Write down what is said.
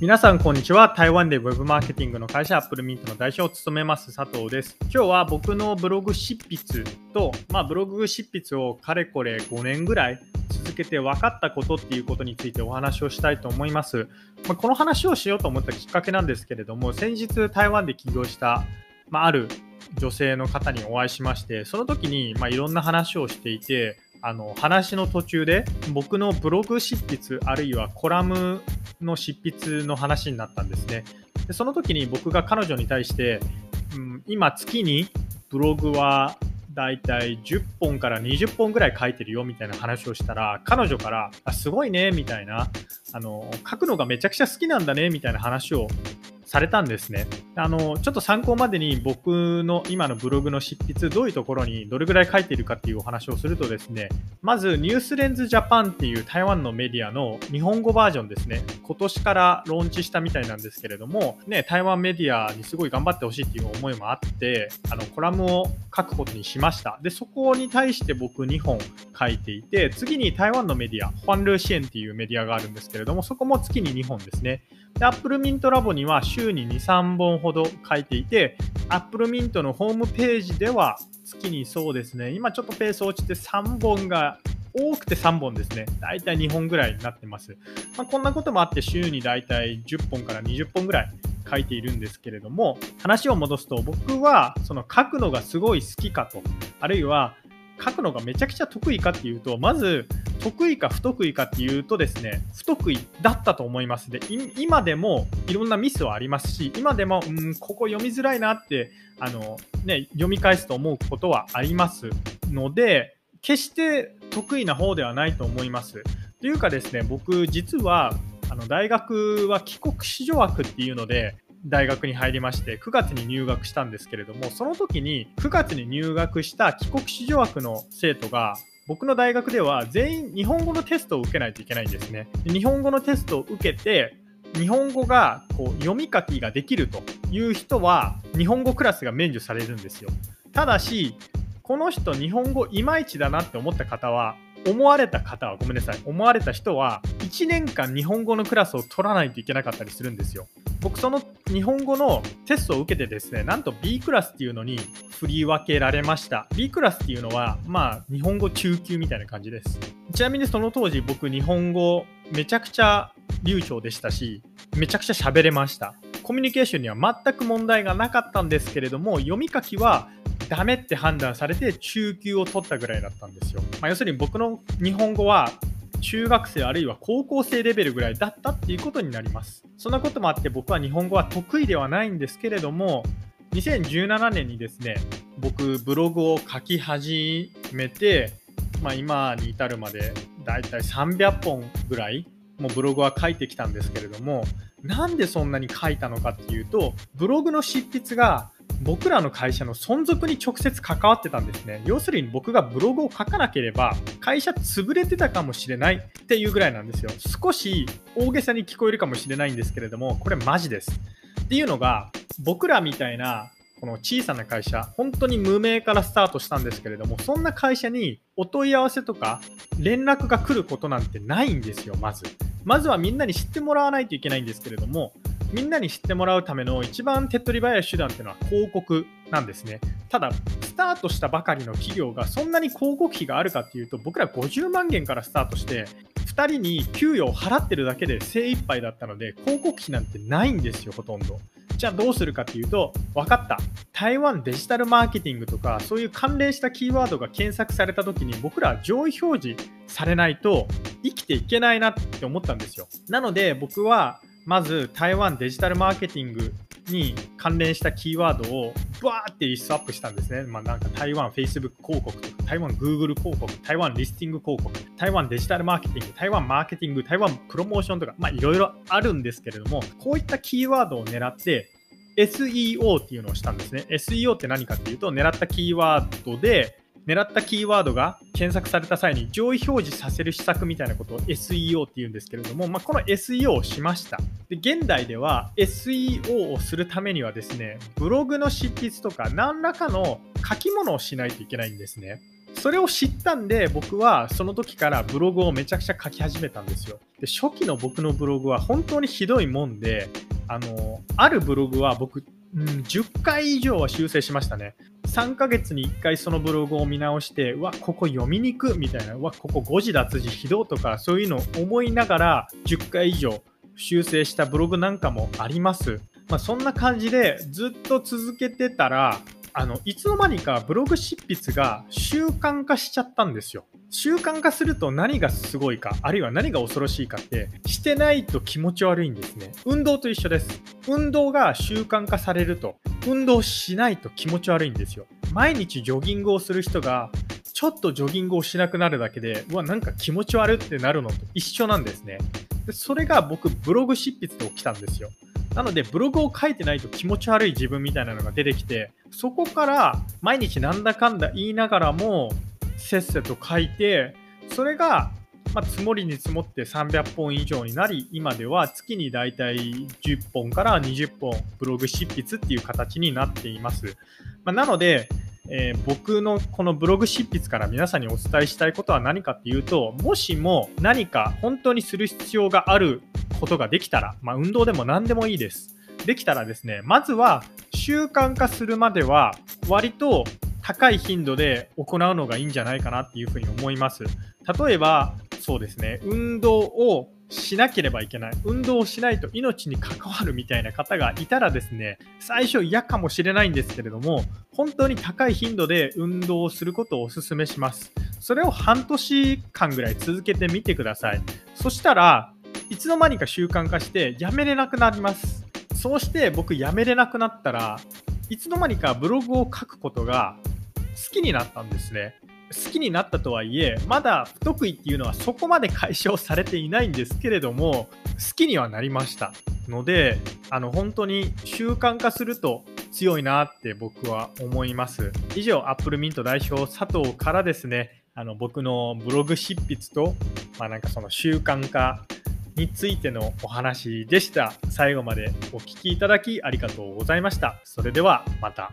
皆さんこんにちは。台湾でウェブマーケティングの会社アップルミントの代表を務めます佐藤です。今日は僕のブログ執筆と、まあ、ブログ執筆をかれこれ5年ぐらい続けて分かったことっていうことについてお話をしたいと思います、まあ、この話をしようと思ったきっかけなんですけれども先日台湾で起業した、まあ、ある女性の方にお会いしましてその時に、まあ、いろんな話をしていてあの話の途中で僕のブログ執筆あるいはコラムの執筆の話になったんですね。でその時に僕が彼女に対して、うん、今月にブログはだいたい10本から20本ぐらい書いてるよみたいな話をしたら彼女からあすごいねみたいなあの書くのがめちゃくちゃ好きなんだねみたいな話をされたんですね。あの、ちょっと参考までに僕の今のブログの執筆、どういうところにどれぐらい書いているかっていうお話をするとですね、まずニュースレンズジャパンっていう台湾のメディアの日本語バージョンですね、今年からローンチしたみたいなんですけれども、ね、台湾メディアにすごい頑張ってほしいっていう思いもあって、あの、コラムを書くことにしました。で、そこに対して僕2本書いていて、次に台湾のメディア、ファンルーシエンっていうメディアがあるんですけれども、そこも月に2本ですね。で、Apple Mint ラボには週に2、3本ほど書いていて、Apple Mint のホームページでは月にそうですね、今ちょっとペース落ちて3本が多くて3本ですね。だいたい2本ぐらいになってます。まあ、こんなこともあって週にだいたい10本から20本ぐらい書いているんですけれども、話を戻すと僕はその書くのがすごい好きかと、あるいは書くのがめちゃくちゃ得意かっていうと、まず得意か不得意かっていうとですね、不得意だったと思います。で、今でもいろんなミスはありますし、今でも、うん、ここ読みづらいなって、あの、ね、読み返すと思うことはありますので、決して得意な方ではないと思います。というかですね、僕実はあの大学は帰国子女枠っていうので、大学に入りまして9月に入学したんですけれどもその時に9月に入学した帰国子女枠の生徒が僕の大学では全員日本語のテストを受けないといけないんですね。日本語のテストを受けて日本語がこう読み書きができるという人は日本語クラスが免除されるんですよ。ただしこの人日本語いまいちだなって思った方は思われた方はごめんなさい思われた人は1年間日本語のクラスを取らないといけなかったりするんですよ。僕その日本語のテストを受けてですねなんと B クラスっていうのに振り分けられました。B クラスっていうのはまあ日本語中級みたいな感じです。ちなみにその当時僕日本語めちゃくちゃ流暢でしたしめちゃくちゃ喋れました。コミュニケーションには全く問題がなかったんですけれども読み書きはダメって判断されて中級を取ったぐらいだったんですよ、まあ、要するに僕の日本語は中学生あるいは高校生レベルぐらいだったっていうことになります。そんなこともあって僕は日本語は得意ではないんですけれども、2017年にですね、僕ブログを書き始めて、まあ、今に至るまでだいたい300本ぐらいもうブログは書いてきたんですけれども、なんでそんなに書いたのかっていうと、ブログの執筆が僕らの会社の存続に直接関わってたんですね。要するに僕がブログを書かなければ会社潰れてたかもしれないっていうぐらいなんですよ。少し大げさに聞こえるかもしれないんですけれども、これマジです。っていうのが僕らみたいなこの小さな会社、本当に無名からスタートしたんですけれども、そんな会社にお問い合わせとか連絡が来ることなんてないんですよ、まず。まずはみんなに知ってもらわないといけないんですけれども、みんなに知ってもらうための一番手っ取り早い手段っていうのは広告なんですね。ただ、スタートしたばかりの企業がそんなに広告費があるかっていうと、僕ら50万元からスタートして、2人に給与を払ってるだけで精一杯だったので、広告費なんてないんですよ、ほとんど。じゃあどうするかっていうと、分かった。台湾デジタルマーケティングとか、そういう関連したキーワードが検索された時に、僕らは上位表示されないと生きていけないなって思ったんですよ。なので僕はまず台湾デジタルマーケティングに関連したキーワードをバーってリストアップしたんですね。まあ、なんか台湾 Facebook 広告とか、台湾 Google 広告、台湾リスティング広告、台湾デジタルマーケティング、台湾マーケティング、台湾プロモーションとか、まあいろいろあるんですけれども、こういったキーワードを狙って SEO っていうのをしたんですね。SEO って何かっていうと、狙ったキーワードで狙ったキーワードが検索された際に上位表示させる施策みたいなことを SEO って言うんですけれども、まあ、この SEO をしました。で現代では SEO をするためにはですね、ブログの執筆とか何らかの書き物をしないといけないんですね。それを知ったんで僕はその時からブログをめちゃくちゃ書き始めたんですよで初期の僕のブログは本当にひどいもんであのあるブログは僕、うん、10回以上は修正しましたね3ヶ月に1回そのブログを見直してうわここ読みにくみたいなうわここ誤字脱字ひどとかそういうのを思いながら10回以上修正したブログなんかもあります。まあ、そんな感じでずっと続けてたらあのいつの間にかブログ執筆が習慣化しちゃったんですよ。習慣化すると何がすごいか、あるいは何が恐ろしいかって、してないと気持ち悪いんですね。運動と一緒です。運動が習慣化されると、運動しないと気持ち悪いんですよ。毎日ジョギングをする人が、ちょっとジョギングをしなくなるだけで、うわ、なんか気持ち悪ってなるのと一緒なんですね。でそれが僕、ブログ執筆で起きたんですよ。なので、ブログを書いてないと気持ち悪い自分みたいなのが出てきて、そこから毎日なんだかんだ言いながらも、せっせと書いて、それが、まあ、積もりに積もって300本以上になり、今では月にだいたい10本から20本ブログ執筆っていう形になっています。まあ、なので、えー、僕のこのブログ執筆から皆さんにお伝えしたいことは何かっていうと、もしも何か本当にする必要があることができたら、まあ、運動でも何でもいいです。できたらですね、まずは習慣化するまでは割と高い頻度で行うのがいいんじゃないかなっていうふうに思います。例えば、そうですね、運動をしなければいけない。運動をしないと命に関わるみたいな方がいたらですね、最初嫌かもしれないんですけれども、本当に高い頻度で運動をすることをお勧めします。それを半年間ぐらい続けてみてください。そしたら、いつの間にか習慣化してやめれなくなります。そうして僕やめれなくなったらいつの間にかブログを書くことが好きになったんですね。好きになったとはいえまだ不得意っていうのはそこまで解消されていないんですけれども好きにはなりましたのであの本当に習慣化すると強いなって僕は思います以上アップルミント代表佐藤からですねあの僕のブログ執筆と、まあ、なんかその習慣化についてのお話でした。最後までお聴きいただきありがとうございました。それではまた。